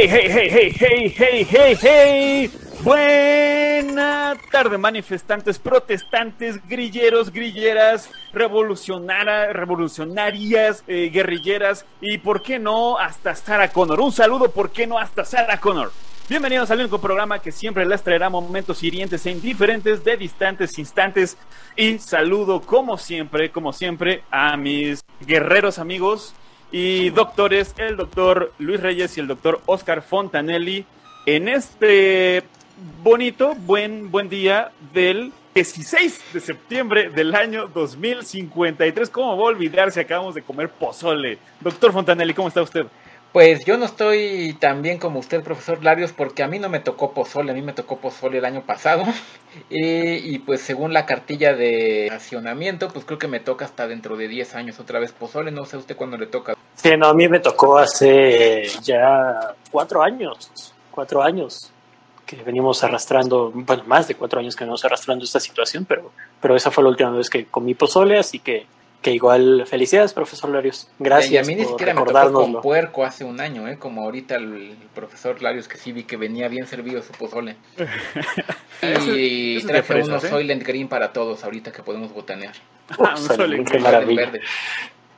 Hey, hey, hey, hey, hey, hey, hey, hey. Buena tarde, manifestantes, protestantes, grilleros, grilleras, revolucionarias, eh, guerrilleras y, ¿por qué no?, hasta Sarah Connor. Un saludo, ¿por qué no?, hasta Sarah Connor. Bienvenidos al único programa que siempre les traerá momentos hirientes e indiferentes de distantes instantes. Y saludo, como siempre, como siempre, a mis guerreros amigos, y doctores, el doctor Luis Reyes y el doctor Oscar Fontanelli, en este bonito, buen, buen día del 16 de septiembre del año 2053. ¿Cómo va a olvidar si acabamos de comer pozole? Doctor Fontanelli, ¿cómo está usted? Pues yo no estoy tan bien como usted, profesor Larios, porque a mí no me tocó pozole, a mí me tocó pozole el año pasado. Y, pues según la cartilla de racionamiento, pues creo que me toca hasta dentro de 10 años otra vez pozole, no sé usted cuándo le toca. Sí, no, a mí me tocó hace ya cuatro años, cuatro años que venimos arrastrando, bueno, más de cuatro años que venimos arrastrando esta situación, pero, pero esa fue la última vez que comí pozole, así que que igual, felicidades, profesor Larios. Gracias. Y a mí ni siquiera me tocó con puerco hace un año, ¿eh? como ahorita el, profesor Larios, que sí vi que venía bien servido su pozole. y eso, eso traje fresa, unos ¿eh? Soylent Green para todos, ahorita que podemos botanear. Ah, un Soylent Green verde.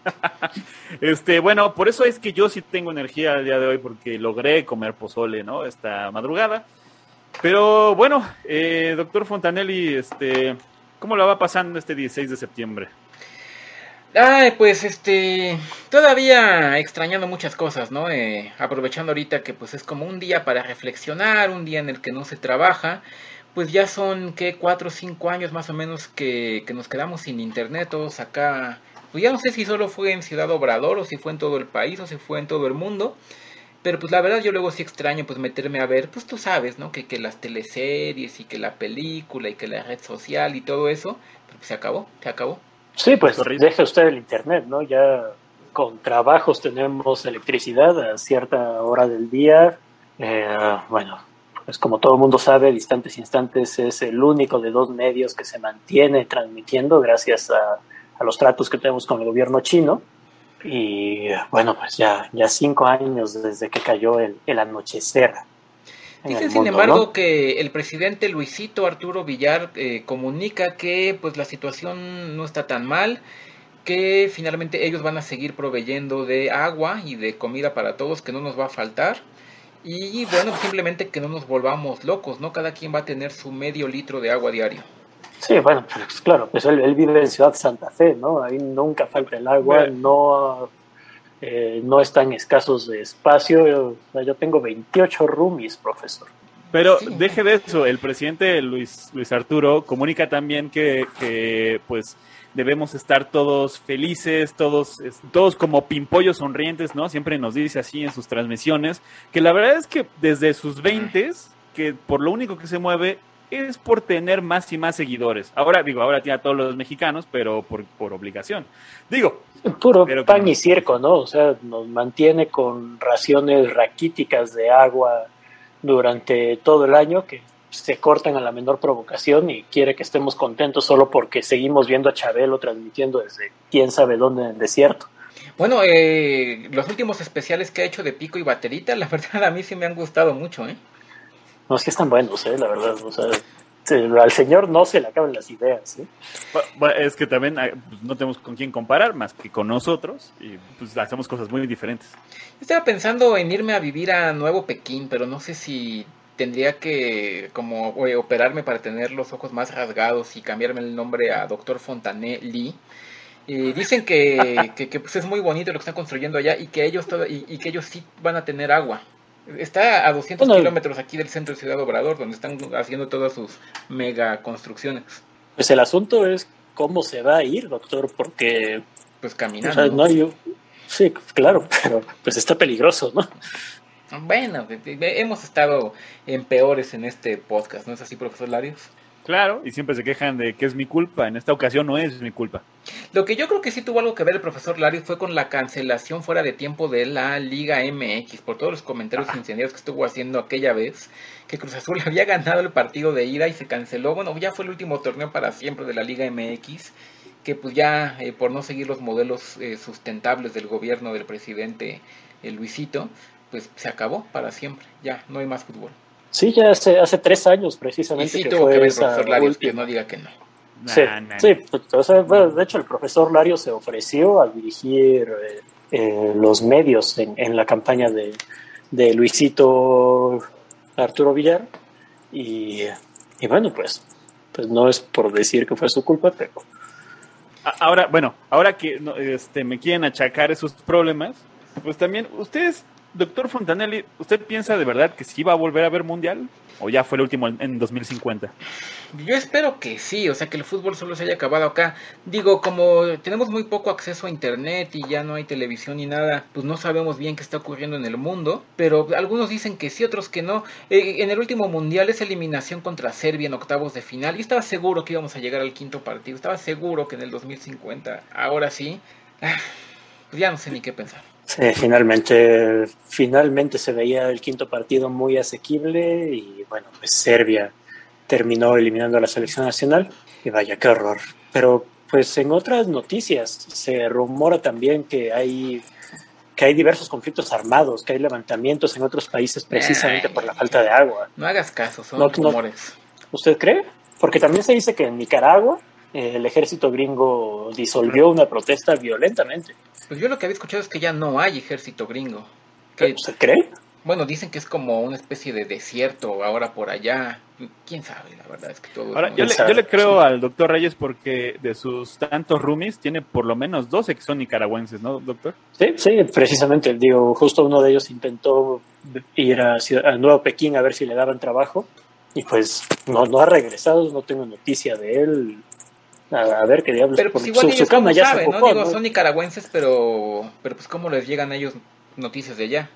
este, bueno, por eso es que yo sí tengo energía el día de hoy, porque logré comer pozole, ¿no? Esta madrugada. Pero bueno, eh, doctor Fontanelli, este, ¿cómo lo va pasando este 16 de septiembre? Ay, pues este, todavía extrañando muchas cosas, ¿no? Eh, aprovechando ahorita que pues es como un día para reflexionar, un día en el que no se trabaja, pues ya son, ¿qué? Cuatro o cinco años más o menos que, que nos quedamos sin internet, todos acá, pues ya no sé si solo fue en Ciudad Obrador o si fue en todo el país o si fue en todo el mundo, pero pues la verdad yo luego sí extraño pues meterme a ver, pues tú sabes, ¿no? Que, que las teleseries y que la película y que la red social y todo eso, pues se acabó, se acabó. Sí, pues deje usted el internet, ¿no? Ya con trabajos tenemos electricidad a cierta hora del día. Eh, bueno, pues como todo el mundo sabe, Distantes Instantes es el único de dos medios que se mantiene transmitiendo gracias a, a los tratos que tenemos con el gobierno chino. Y bueno, pues ya, ya cinco años desde que cayó el, el anochecer. Dice, sin embargo, ¿no? que el presidente Luisito Arturo Villar eh, comunica que pues la situación no está tan mal, que finalmente ellos van a seguir proveyendo de agua y de comida para todos, que no nos va a faltar. Y bueno, simplemente que no nos volvamos locos, ¿no? Cada quien va a tener su medio litro de agua diario. Sí, bueno, pues claro, pues él, él vive en Ciudad Santa Fe, ¿no? Ahí nunca falta el agua, no eh, no están escasos de espacio. Yo, yo, tengo 28 roomies, profesor. Pero sí. deje de eso, el presidente Luis, Luis Arturo comunica también que, que, pues debemos estar todos felices, todos, todos como pimpollos sonrientes, ¿no? Siempre nos dice así en sus transmisiones, que la verdad es que desde sus 20 que por lo único que se mueve es por tener más y más seguidores. Ahora, digo, ahora tiene a todos los mexicanos, pero por, por obligación. Digo, Puro pero pan y circo, ¿no? O sea, nos mantiene con raciones raquíticas de agua durante todo el año que se cortan a la menor provocación y quiere que estemos contentos solo porque seguimos viendo a Chabelo transmitiendo desde quién sabe dónde en el desierto. Bueno, eh, los últimos especiales que ha hecho de Pico y Baterita, la verdad a mí sí me han gustado mucho, ¿eh? No, es que están buenos, ¿eh? La verdad, o sea, al señor no se le acaban las ideas. ¿eh? Bueno, es que también pues, no tenemos con quién comparar más que con nosotros y pues hacemos cosas muy diferentes. Estaba pensando en irme a vivir a Nuevo Pekín, pero no sé si tendría que como operarme para tener los ojos más rasgados y cambiarme el nombre a Doctor Fontanelli. Y dicen que, que, que pues es muy bonito lo que están construyendo allá y que ellos todo, y, y que ellos sí van a tener agua. Está a 200 bueno, kilómetros aquí del centro de Ciudad Obrador, donde están haciendo todas sus mega construcciones. Pues el asunto es cómo se va a ir, doctor, porque... Pues caminando. O sea, no Sí, claro, pero pues está peligroso, ¿no? Bueno, hemos estado en peores en este podcast, ¿no es así, profesor Larios? Claro, y siempre se quejan de que es mi culpa. En esta ocasión no es mi culpa. Lo que yo creo que sí tuvo algo que ver el profesor Larios fue con la cancelación fuera de tiempo de la Liga MX, por todos los comentarios incendiarios que estuvo haciendo aquella vez, que Cruz Azul había ganado el partido de ida y se canceló. Bueno, ya fue el último torneo para siempre de la Liga MX, que pues ya eh, por no seguir los modelos eh, sustentables del gobierno del presidente eh, Luisito, pues se acabó para siempre. Ya no hay más fútbol. Sí, ya hace, hace tres años precisamente. Y sí que tuvo que ver el profesor Larios, que no diga que no. Sí, sí pues, de hecho el profesor Lario se ofreció a dirigir eh, eh, los medios en, en, la campaña de, de Luisito Arturo Villar y, y, bueno, pues, pues no es por decir que fue su culpa, pero... Ahora, bueno, ahora que este, me quieren achacar esos problemas, pues también ustedes Doctor Fontanelli, ¿usted piensa de verdad que sí va a volver a haber mundial? ¿O ya fue el último en 2050? Yo espero que sí, o sea, que el fútbol solo se haya acabado acá. Digo, como tenemos muy poco acceso a internet y ya no hay televisión ni nada, pues no sabemos bien qué está ocurriendo en el mundo. Pero algunos dicen que sí, otros que no. Eh, en el último mundial esa eliminación contra Serbia en octavos de final. Y estaba seguro que íbamos a llegar al quinto partido. Estaba seguro que en el 2050, ahora sí. Pues ya no sé ni qué pensar. Sí, finalmente, finalmente se veía el quinto partido muy asequible y bueno, pues Serbia terminó eliminando a la selección nacional y vaya, qué horror. Pero pues en otras noticias se rumora también que hay que hay diversos conflictos armados, que hay levantamientos en otros países precisamente por la falta de agua. No hagas caso, son rumores. ¿Usted cree? Porque también se dice que en Nicaragua eh, el ejército gringo disolvió una protesta violentamente. Pues yo lo que había escuchado es que ya no hay ejército gringo. Que, ¿Se cree? Bueno, dicen que es como una especie de desierto ahora por allá. ¿Quién sabe? La verdad es que todo... Ahora, yo, le, yo, le, creo al doctor Reyes porque de sus tantos roomies tiene por lo menos 12 que son nicaragüenses, ¿no, doctor? Sí, sí, precisamente. Digo, justo uno de ellos intentó ir a, a Nuevo Pekín a ver si le daban trabajo y pues no, no ha regresado, no tengo noticia de él a, ver qué diablos. Pero pues igual su, ellos cama ya saben, ¿no? Digo, son nicaragüenses, pero, pero pues cómo les llegan a ellos noticias de allá.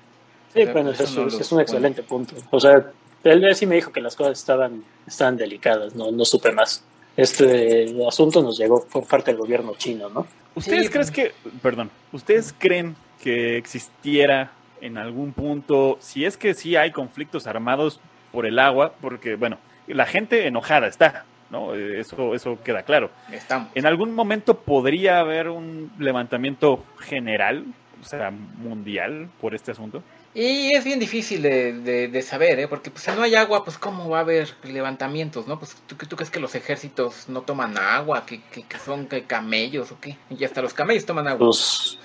Sí, bueno, pues, eso, es un excelente punto. O sea, él sí me dijo que las cosas estaban, estaban delicadas, no, no supe más. Este asunto nos llegó por parte del gobierno chino, ¿no? ¿Ustedes creen que, perdón, ustedes creen que existiera en algún punto, si es que sí hay conflictos armados por el agua, porque, bueno, la gente enojada está, ¿no? Eso, eso queda claro. Estamos. En algún momento podría haber un levantamiento general, o sea, mundial, por este asunto. Y es bien difícil de, de, saber, ¿eh? porque pues, si no hay agua, pues cómo va a haber levantamientos, ¿no? Pues tú, tú crees que los ejércitos no toman agua, que, que, son camellos o qué, y hasta los camellos toman agua. Sus,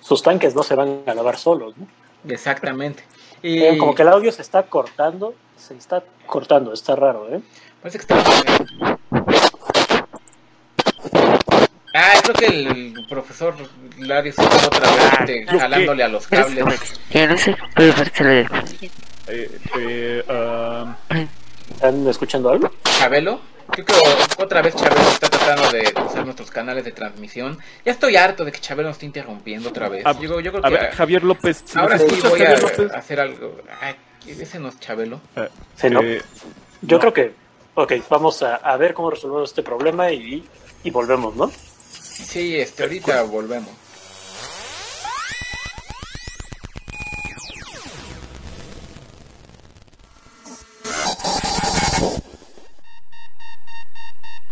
sus tanques no se van a lavar solos, ¿no? Exactamente. Y... Eh, como que el audio se está cortando, se está cortando, está raro, ¿eh? Parece que está. Ah, creo que el profesor Larry está otra vez ah, este, jalándole a los cables. Yo no sé, pero eh, eh, um, ¿Están escuchando algo? Chabelo. Creo que otra vez Chabelo está tratando de usar nuestros canales de transmisión. Ya estoy harto de que Chabelo nos esté interrumpiendo otra vez. A, yo, yo creo que, Javier López. ahora sí voy a hacer algo. Ay, ese no es Chabelo. Eh, sí, ¿no? yo creo que Ok, vamos a, a ver cómo resolvemos este problema y, y volvemos, ¿no? Sí, este, ahorita volvemos.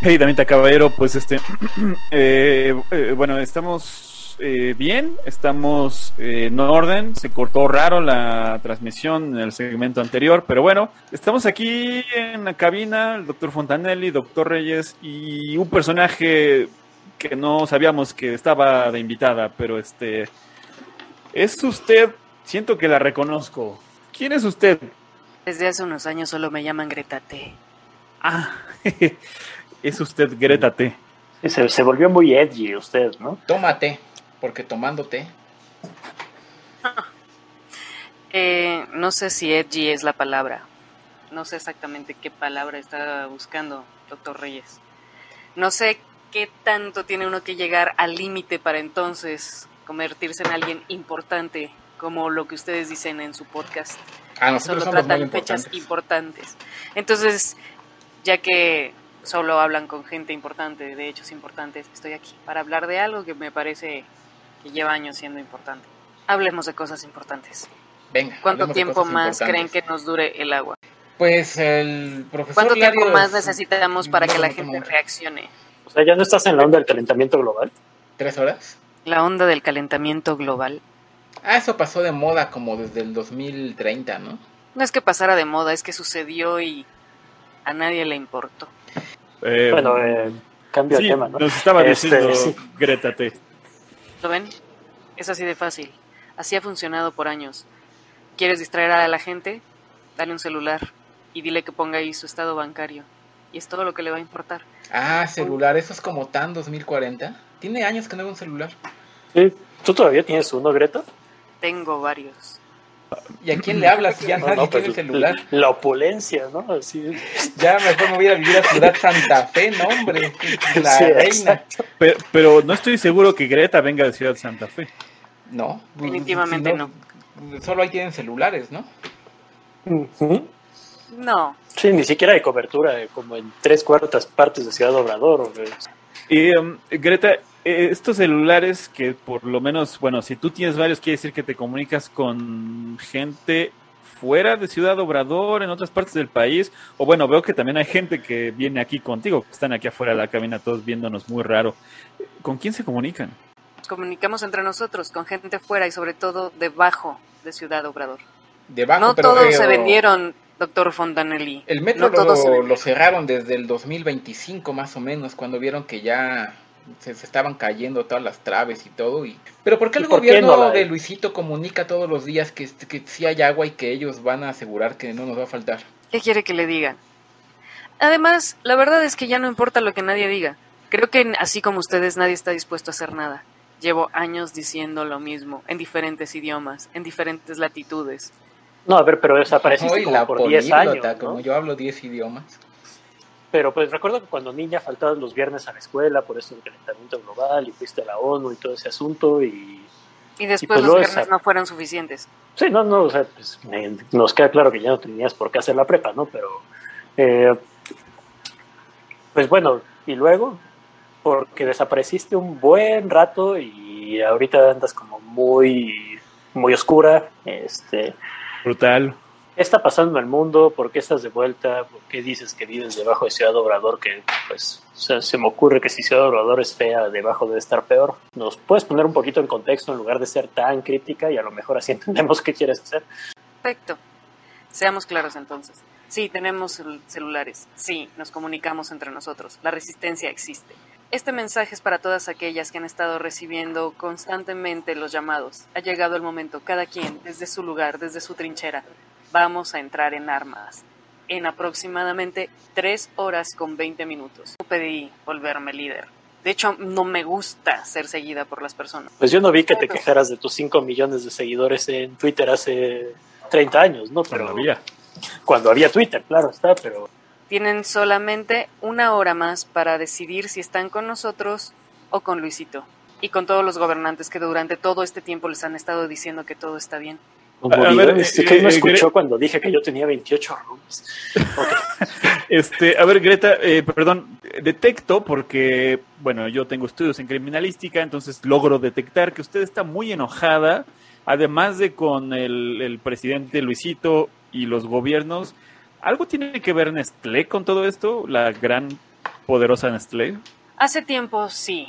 Hey, Damita Caballero, pues este, eh, eh, bueno, estamos eh, bien, estamos eh, en orden. Se cortó raro la transmisión en el segmento anterior, pero bueno, estamos aquí en la cabina, el doctor Fontanelli, doctor Reyes y un personaje que no sabíamos que estaba de invitada, pero este es usted. Siento que la reconozco. ¿Quién es usted? Desde hace unos años solo me llaman Greta T. Ah, es usted Greta T. Se, se volvió muy edgy usted, ¿no? Tómate porque tomándote. Eh, no sé si edgy es la palabra. No sé exactamente qué palabra está buscando, doctor Reyes. No sé qué tanto tiene uno que llegar al límite para entonces convertirse en alguien importante, como lo que ustedes dicen en su podcast. Ah, nosotros solo tratan fechas importantes. Entonces, ya que solo hablan con gente importante, de hechos importantes, estoy aquí para hablar de algo que me parece que lleva años siendo importante. Hablemos de cosas importantes. Venga. ¿Cuánto tiempo cosas más creen que nos dure el agua? Pues el profesor ¿Cuánto tiempo más necesitamos para que la No, gente no, reaccione? O sea, ya no estás en la onda del calentamiento global. ¿Tres horas? La onda del calentamiento global. Ah, eso pasó de moda como desde el 2030, ¿no? No es que pasara de moda, es que sucedió y a nadie le importó. Eh, Bueno, eh, cambio sí, de tema, ¿no? nos estaba Este, diciendo sí. Greta T. ¿Lo ven? Es así de fácil. Así ha funcionado por años. ¿Quieres distraer a la gente? Dale un celular y dile que ponga ahí su estado bancario. Y es todo lo que le va a importar. Ah, celular, eso es como TAN 2040. Tiene años que no veo un celular. Sí, ¿Tú todavía tienes uno, Greta? Tengo varios. ¿Y a quién le hablas? si Ya No, nadie no, tiene pues, celular. La opulencia, ¿no? Así. Ya mejor me voy a vivir a Ciudad Santa Fe, no, hombre. La Sí, reina. Pero, pero no estoy seguro que Greta venga de Ciudad Santa Fe. No. pues, Definitivamente si Solo ahí tienen celulares, ¿no? No, Sí, ni siquiera hay cobertura, eh, como en tres cuartas partes de Ciudad Obrador. Y um, Greta, estos celulares que por lo menos, bueno, si tú tienes varios, quiere decir que te comunicas con gente fuera de Ciudad Obrador, en otras partes del país, o bueno, veo que también hay gente que viene aquí contigo, que están aquí afuera de la cabina todos viéndonos muy raro. ¿Con quién se comunican? comunicamos entre nosotros, con gente fuera y sobre todo debajo de Ciudad Obrador. Debajo, no pero, todos eh, se vendieron, doctor Fontanelli. El metro no lo cerraron desde el 2025 más o menos, cuando vieron que ya se, se estaban cayendo todas las traves y todo. Y... Pero ¿por qué el ¿Y por qué gobierno no de Luisito comunica todos los días que, que sí hay agua y que ellos van a asegurar que no nos va a faltar? ¿Qué quiere que le diga? Además, la verdad es que ya no importa lo que nadie diga. Creo que así como ustedes, nadie está dispuesto a hacer nada. Llevo años diciendo lo mismo, en diferentes idiomas, en diferentes latitudes. No, a ver, pero desapareciste Ay, como la por 10 años, políglota, ¿no? como yo hablo 10 idiomas. Pero pues recuerdo que cuando niña faltabas los viernes a la escuela por eso del calentamiento global y fuiste a la ONU y todo ese asunto y... Y después pues los luego viernes esa- no fueron suficientes. Sí, no, no, o sea, pues, me- nos queda claro que ya no tenías por qué hacer la prepa, ¿no? Pero... eh, pues bueno, y luego, porque desapareciste un buen rato y ahorita andas como muy, muy oscura, este... Brutal. ¿Qué está pasando en el mundo? ¿Por qué estás de vuelta? ¿Por qué dices que vives debajo de Ciudad Obrador? Que pues se me ocurre que si Ciudad Obrador es fea, debajo debe estar peor. ¿Nos puedes poner un poquito en contexto en lugar de ser tan crítica y a lo mejor así entendemos qué quieres hacer? Perfecto. Seamos claros entonces. Sí, tenemos cel- celulares. Sí, nos comunicamos entre nosotros. La resistencia existe. Este mensaje es para todas aquellas que han estado recibiendo constantemente los llamados. Ha llegado el momento, cada quien, desde su lugar, desde su trinchera. Vamos a entrar en armas. En aproximadamente 3 horas con 20 minutos. No pedí volverme líder. De hecho, no me gusta ser seguida por las personas. Pues yo no vi que te quejaras de tus 5 millones de seguidores en Twitter hace 30 años, ¿no? Pero Todavía. cuando había Twitter, claro está, pero Tienen solamente una hora más para decidir si están con nosotros o con Luisito. Y con todos los gobernantes que durante todo este tiempo les han estado diciendo que todo está bien. A- ver, este, eh, ¿qué me eh, escuchó Gre- cuando dije que yo tenía 28 rooms? Este, a ver, Greta, eh, perdón, detecto porque, bueno, yo tengo estudios en criminalística, entonces logro detectar que usted está muy enojada, además de con el, el presidente Luisito y los gobiernos. ¿Algo tiene que ver Nestlé con todo esto? La gran, poderosa Nestlé. Hace tiempo sí,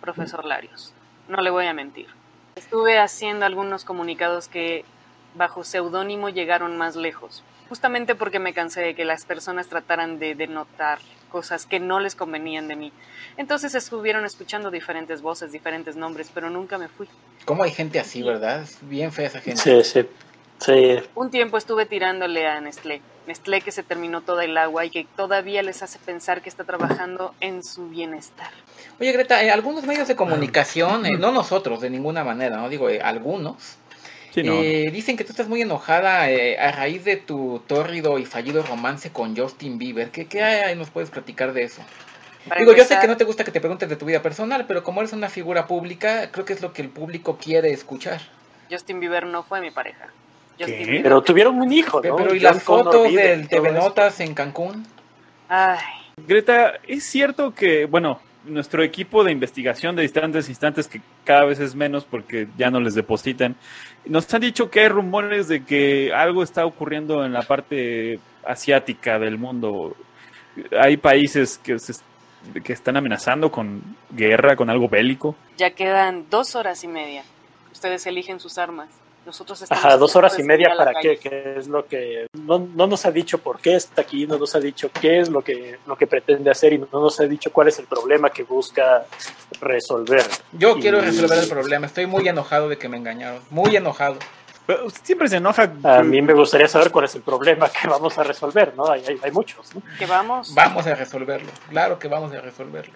profesor Larios. No le voy a mentir. Estuve haciendo algunos comunicados que bajo seudónimo llegaron más lejos. Justamente porque me cansé de que las personas trataran de denotar cosas que no les convenían de mí. Entonces estuvieron escuchando diferentes voces, diferentes nombres, pero nunca me fui. ¿Cómo hay gente así, verdad? Es bien fea esa gente. Sí, sí. Sí, Un tiempo estuve tirándole a Nestlé. Nestlé que se terminó toda el agua y que todavía les hace pensar que está trabajando en su bienestar. Oye, Greta, eh, algunos medios de comunicación, eh, no nosotros de ninguna manera, no digo eh, algunos, Sí, no, eh, dicen que tú estás muy enojada eh, a raíz de tu tórrido y fallido romance con Justin Bieber. ¿Qué, qué hay- nos puedes platicar de eso? Para Digo, yo sé que no te gusta que te preguntes de tu vida personal, pero como eres una figura pública, creo que es lo que el público quiere escuchar. Justin Bieber no fue mi pareja. Justin Pero tuvieron un hijo, Pero, ¿no? pero ¿y John las fotos del TV. Notas en Cancún? Ay, Greta, es cierto que, bueno, nuestro equipo de investigación de distantes instantes, que cada vez es menos porque ya no les depositan, nos han dicho que hay rumores de que algo está ocurriendo en la parte asiática del mundo. Hay países que, se- que están amenazando con guerra, con algo bélico. ya quedan dos horas y media. Ustedes eligen sus armas. Nosotros estamos Ajá, dos horas y media para qué, calle. qué es lo que no, no nos ha dicho por qué está aquí, no nos ha dicho qué es lo que lo que pretende hacer y no nos ha dicho cuál es el problema que busca resolver. Yo Y- quiero resolver el problema. Estoy muy enojado de que me engañaron. Muy enojado. Pero usted siempre se enoja. A mí me gustaría saber cuál es el problema que vamos a resolver, ¿no? Hay, hay, hay muchos, ¿no? Que vamos. Vamos a resolverlo. Claro que vamos a resolverlo.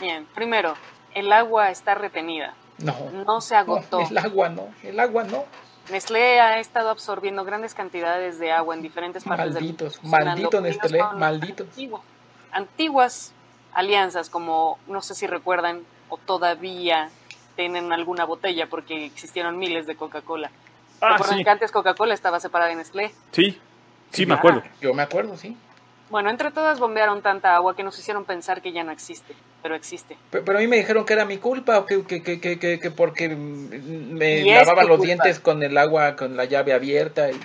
Bien, primero, el agua está retenida. No. No se no, agotó. el agua no. El agua no. Nestlé ha estado absorbiendo grandes cantidades de agua en diferentes partes Malditos, del mundo. maldito Nestlé, malditos. antiguo- Antiguas alianzas como, no sé si recuerdan o todavía tienen alguna botella porque existieron miles de Coca-Cola. Ah, ¿Recuerdan sí, que antes Coca-Cola estaba separada de Nestlé? sí, sí, me Ah. acuerdo. Yo me acuerdo, sí. Bueno, entre todas bombearon tanta agua que nos hicieron pensar que ya no existe, pero existe. Pe- Pero a mí me dijeron que era mi culpa, o que, que, que, que, que- que porque me lavaba los culpa. dientes con el agua, con la llave abierta. Y...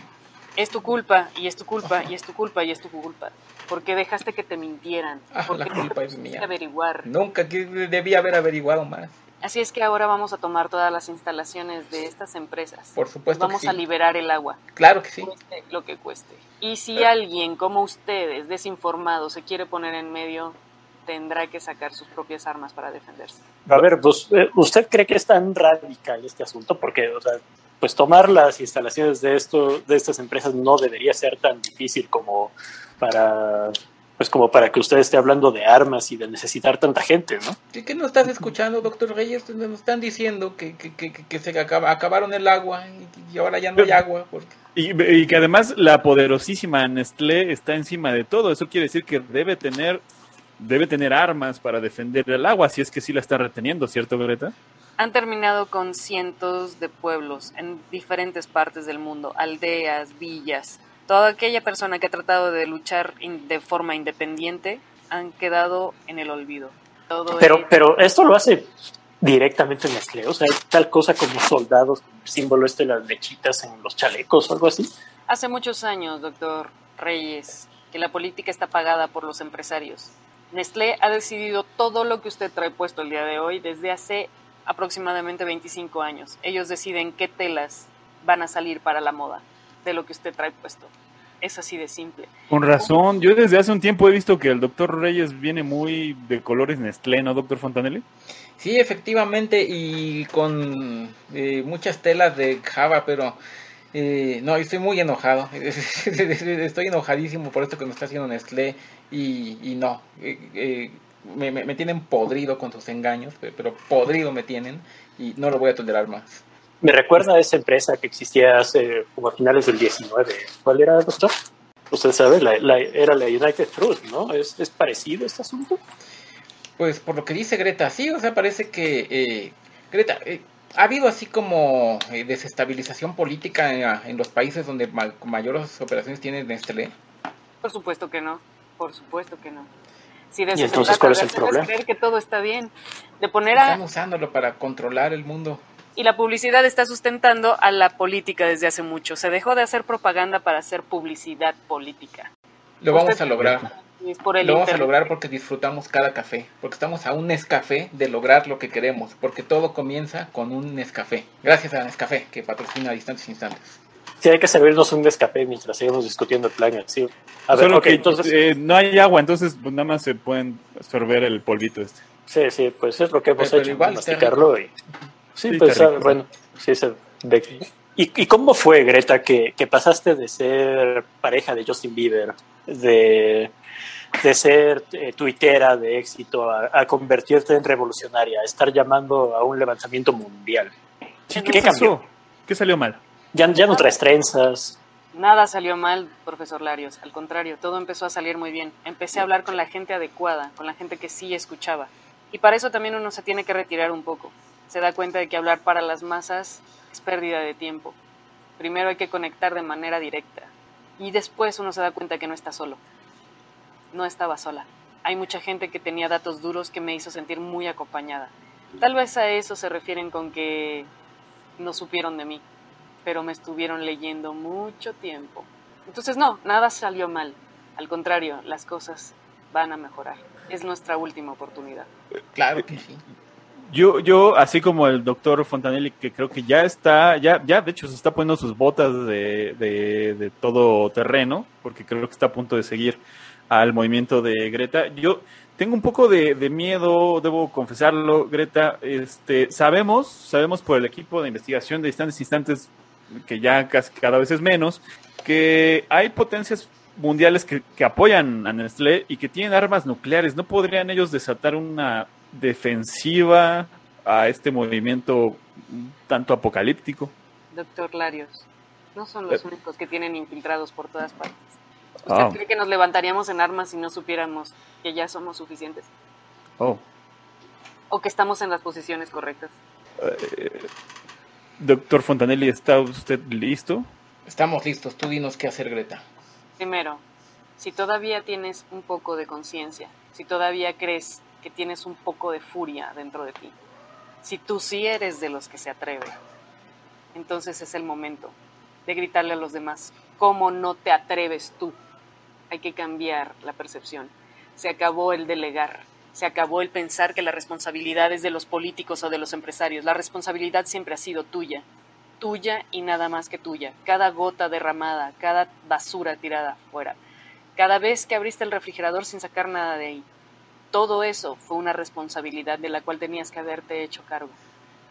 Es tu culpa, y es tu culpa, y es tu culpa, y es tu culpa. Porque dejaste que te mintieran. Ah, porque la culpa no es mía. averiguar. Nunca debía haber averiguado más. Así es que ahora vamos a tomar todas las instalaciones de estas empresas. Por supuesto Vamos que sí. a liberar el agua, Claro que sí. cueste lo que cueste. Y si alguien como ustedes, desinformado, se quiere poner en medio, tendrá que sacar sus propias armas para defenderse. A ver, pues, eh, ¿usted cree que es tan radical este asunto? Porque, o sea, pues tomar las instalaciones de esto, de estas empresas no debería ser tan difícil como para, pues como para que usted esté hablando de armas y de necesitar tanta gente, ¿no? ¿Qué, qué no estás escuchando, doctor Reyes? Nos están diciendo que, que, que, que se acaba- acabaron el agua y, y ahora ya no hay agua. Porque... Y, y que además la poderosísima Nestlé está encima de todo. Eso quiere decir que debe tener, debe tener armas para defender el agua, si es que sí la está reteniendo, ¿cierto, Greta? Han terminado con cientos de pueblos en diferentes partes del mundo, aldeas, villas. Toda aquella persona que ha tratado de luchar in- de forma independiente han quedado en el olvido. Todo Pero, pero esto lo hace directamente Nestlé, o sea, hay tal cosa como soldados, símbolo este de las lechitas en los chalecos o algo así. Hace muchos años, doctor Reyes, que la política está pagada por los empresarios. Nestlé ha decidido todo lo que usted trae puesto el día de hoy desde hace aproximadamente 25 años. Ellos deciden qué telas van a salir para la moda de lo que usted trae puesto. Es así de simple. Con razón, yo desde hace un tiempo he visto que el doctor Reyes viene muy de colores Nestlé, ¿no, doctor Fontanelli? Sí, efectivamente, y con eh, muchas telas de Java, pero eh, no, estoy muy enojado. estoy enojadísimo por esto que nos está haciendo Nestlé y, y no, eh, eh, me, me- me tienen podrido con sus engaños, pe- pero podrido me tienen y no lo voy a tolerar más. Me recuerda a esa empresa que existía hace como a finales del 19. ¿Cuál era, doctor? Usted sabe, la, la- era la United Fruit, ¿no? ¿Es, ¿Es parecido este asunto? Pues por lo que dice Greta, sí, o sea, parece que eh, Greta, eh, ha habido así como eh, desestabilización política en, en los países donde ma- mayores operaciones tiene Nestlé. Por supuesto que no. Por supuesto que no. Si de ¿Y entonces trata, cuál es el problema? creer que todo está bien. De poner a, Están usándolo para controlar el mundo. Y la publicidad está sustentando a la política desde hace mucho. Se dejó de hacer propaganda para hacer publicidad política. Lo vamos Usted- a lograr. Y es por el Lo vamos a lograr porque disfrutamos cada café. Porque estamos a un Nescafé de lograr lo que queremos. Porque todo comienza con un Nescafé. Gracias a Nescafé que patrocina a distantes instantes. Sí, hay que servirnos un escape mientras seguimos discutiendo el plan. Sí. A ver, Solo ok, que entonces, eh, no hay agua, entonces pues, nada más se pueden absorber el polvito este. sí, sí, pues es lo que hemos Pero hecho, igual masticarlo. Y, sí, Sí, pues ah, bueno, sí se ve. ¿Y, ¿Y cómo fue, Greta, que, que pasaste de ser pareja de Justin Bieber, de, de ser eh, tuitera de éxito, a, a convertirte en revolucionaria, a estar llamando a un levantamiento mundial? Sí, ¿Qué ¿Qué cambió? pasó? ¿Qué salió mal? Ya, ya no traes trenzas. Nada salió mal, profesor Larios. Al contrario, todo empezó a salir muy bien. Empecé a hablar con la gente adecuada, con la gente que sí escuchaba. Y para eso también uno se tiene que retirar un poco. Se da cuenta de que hablar para las masas es pérdida de tiempo. Primero hay que conectar de manera directa. Y después uno se da cuenta que no está solo. No estaba sola. Hay mucha gente que tenía datos duros que me hizo sentir muy acompañada. Tal vez a eso se refieren con que no supieron de mí pero me estuvieron leyendo mucho tiempo. Entonces no, nada salió mal. Al contrario, las cosas van a mejorar. Es nuestra última oportunidad. Claro que sí. Yo, yo, así como el doctor Fontanelli, que creo que ya está, ya, ya de hecho se está poniendo sus botas de, de, todo terreno, porque creo que está a punto de seguir al movimiento de Greta. Yo tengo un poco de, de, miedo, debo confesarlo, Greta. Este, sabemos, sabemos por el equipo de investigación de instantes instantes que ya casi cada vez es menos, que hay potencias mundiales que, apoyan a Nestlé y que tienen armas nucleares. ¿No podrían ellos desatar una defensiva a este movimiento tanto apocalíptico? Doctor Larios, no son los eh. únicos que tienen infiltrados por todas partes. ¿Usted ah. cree que nos levantaríamos en armas si no supiéramos que ya somos suficientes? Oh. ¿O que estamos en las posiciones correctas? Eh, Doctor Fontanelli, ¿está usted listo? Estamos listos. Tú dinos qué hacer, Greta. Primero, si todavía tienes un poco de conciencia, si todavía crees que tienes un poco de furia dentro de ti, si tú sí eres de los que se atreve, entonces es el momento de gritarle a los demás, ¿cómo no te atreves tú? Hay que cambiar la percepción. Se acabó el delegar. Se acabó el pensar que la responsabilidad es de los políticos o de los empresarios. La responsabilidad siempre ha sido tuya. Tuya y nada más que tuya. Cada gota derramada, cada basura tirada fuera. Cada vez que abriste el refrigerador sin sacar nada de ahí. Todo eso fue una responsabilidad de la cual tenías que haberte hecho cargo.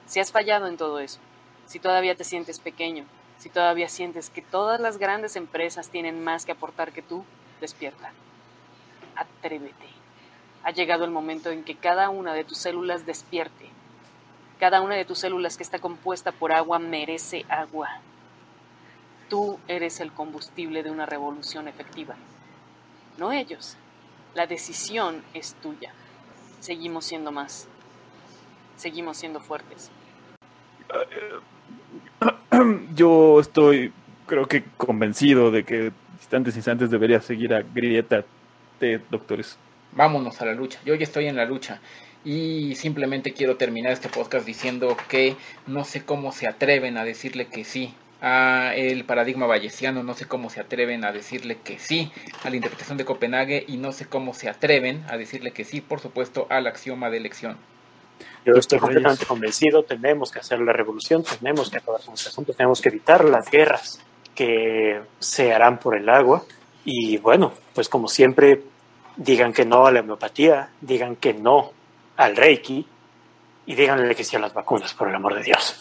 Si has fallado en todo eso, si todavía te sientes pequeño, si todavía sientes que todas las grandes empresas tienen más que aportar que tú, despierta. Atrévete ha llegado el momento en que cada una de tus células despierte. Cada una de tus células que está compuesta por agua merece agua. Tú eres el combustible de una revolución efectiva, no ellos. La decisión es tuya. Seguimos siendo más. Seguimos siendo fuertes. Yo estoy, creo que convencido de que instantes instantes debería seguir a Grieta de doctores vámonos a la lucha. Yo ya estoy en la lucha. Y simplemente quiero terminar este podcast diciendo que no sé cómo se atreven a decirle que sí a el paradigma bayesiano, no sé cómo se atreven a decirle que sí a la interpretación de Copenhague y no sé cómo se atreven a decirle que sí, por supuesto, al axioma de elección. Yo estoy completamente convencido, tenemos que hacer la revolución, tenemos que acabar con este asunto, tenemos que evitar las guerras que se harán por el agua. Y bueno, pues como siempre, digan que no a la homeopatía, digan que no al Reiki y díganle que sí a las vacunas, por el amor de Dios.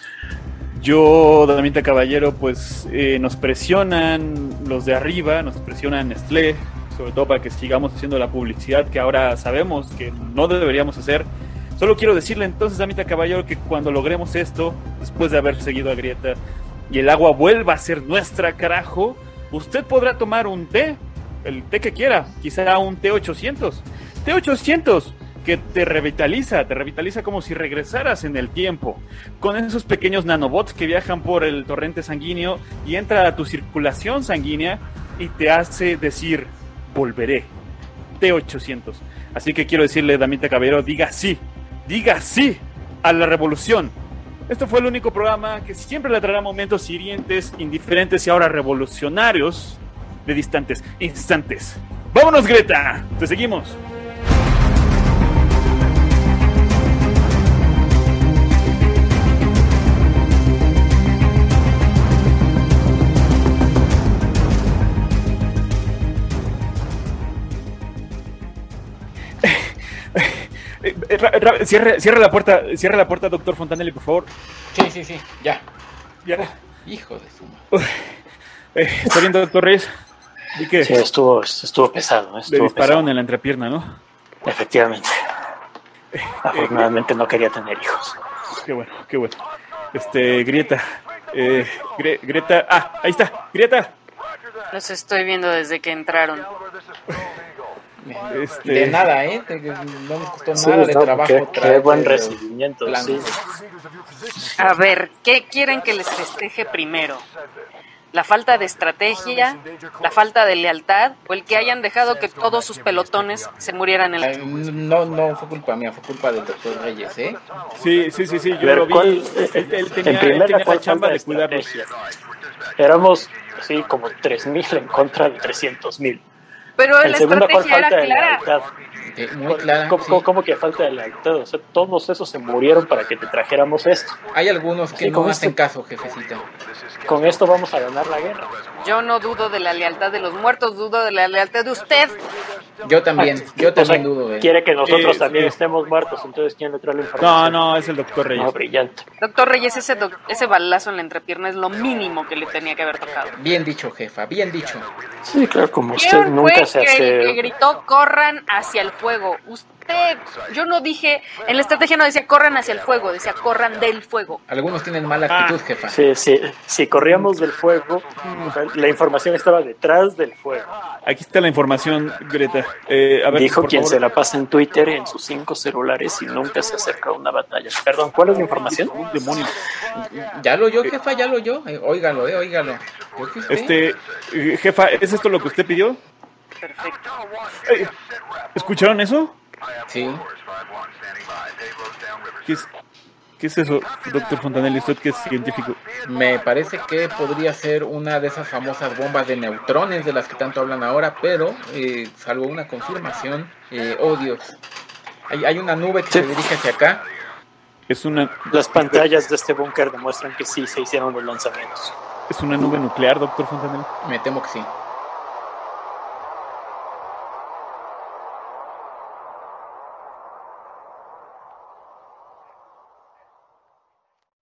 Yo, Damita Caballero, pues eh, nos presionan los de arriba, nos presionan Nestlé, sobre todo para que sigamos haciendo la publicidad que ahora sabemos que no deberíamos hacer. Solo quiero decirle entonces, Damita Caballero, que cuando logremos esto, después de haber seguido a Grieta, y el agua vuelva a ser nuestra, carajo, usted podrá tomar un té el té que quiera, quizá un T800. T800 que te revitaliza, te revitaliza como si regresaras en el tiempo, con esos pequeños nanobots que viajan por el torrente sanguíneo y entra a tu circulación sanguínea y te hace decir, volveré. T800. Así que quiero decirle, Damita Caballero, diga sí, diga sí a la revolución. Esto fue el único programa que siempre le traerá momentos hirientes, indiferentes y ahora revolucionarios de distantes instantes. ¡Vámonos, Greta! ¡Te seguimos! Cierre, cierre, la puerta, cierre la puerta, doctor Fontanelli, por favor. Sí, sí, sí, ya. Ya. Hijo de suma. Eh, ¿Está bien, doctor Reyes? Sí, estuvo, estuvo pesado. Le dispararon en la entrepierna, ¿no? Efectivamente. Eh, Afortunadamente no quería tener hijos. Qué bueno, qué bueno. Este, Grieta. Eh, Greta. Ah, ahí está. Grieta. Los estoy viendo desde que entraron. Este- De nada, ¿eh? De- de- No nos costó Sí, nada de no, trabajo. qué, buen eh, recibimiento. sí. A ver, ¿qué quieren que les festeje primero? ¿La falta de estrategia? ¿La falta de lealtad? ¿O el que hayan dejado que todos sus pelotones se murieran en la... No, no fue culpa mía, fue culpa del doctor Reyes, ¿eh? Sí, sí, sí, sí, yo ver, lo vi. ¿cuál- Él, él en tenía, él primera, tenía ¿cuál la chamba de cuidarlos. Éramos, sí, como 3.000 en contra de 300.000. Pero En la segunda, ¿cuál estrategia era falta de clara. lealtad? Muy clara. ¿Cómo, sí. cómo- que falta de lealtad? O sea, todos esos se murieron para que te trajéramos esto. Hay algunos que no hacen caso, jefecita. Con esto vamos a ganar la guerra. Yo no dudo de la lealtad de los muertos, dudo de la lealtad de usted. Yo también, yo O sea, también dudo de él. Quiere que nosotros Sí, también sí. estemos muertos, entonces ¿quién le trae la No, información? no, es el doctor Reyes. No, brillante. Doctor Reyes, ese, doc- ese balazo en la entrepierna es lo mínimo que le tenía que haber tocado. Bien dicho, jefa, bien dicho. Sí, claro, como usted ¿Quién nunca se que, el que hace... gritó corran hacia el fuego? Usted. Yo no dije, en la estrategia no decía corran hacia el fuego, decía corran del fuego. Algunos tienen mala Ah. actitud, jefa. Sí, sí, si corríamos del fuego, la información estaba detrás del fuego. Aquí está la información, Greta. Eh, a ver, Dijo quien favor. se la pasa en Twitter en sus cinco celulares y nunca se acerca a una batalla. Perdón, ¿cuál es la información? Un demonio. Ya lo oyó, jefa, ya lo oyó. Eh, óigalo, eh, óigalo. Creo que usted- Este, eh, jefa, ¿es esto lo que usted pidió? Perfecto. Eh, ¿Escucharon eso? Sí. ¿Qué es, qué es eso, doctor Fontanelli? ¿Usted que es científico? Me parece que podría ser una de esas famosas bombas de neutrones de las que tanto hablan ahora, pero eh, salvo una confirmación, eh, oh Dios. Hay, hay una nube que Sí. se dirige hacia acá. Es una, Las pantallas de este búnker demuestran que sí se hicieron los lanzamientos. es una nube nuclear, doctor Fontanelli. Me temo que sí.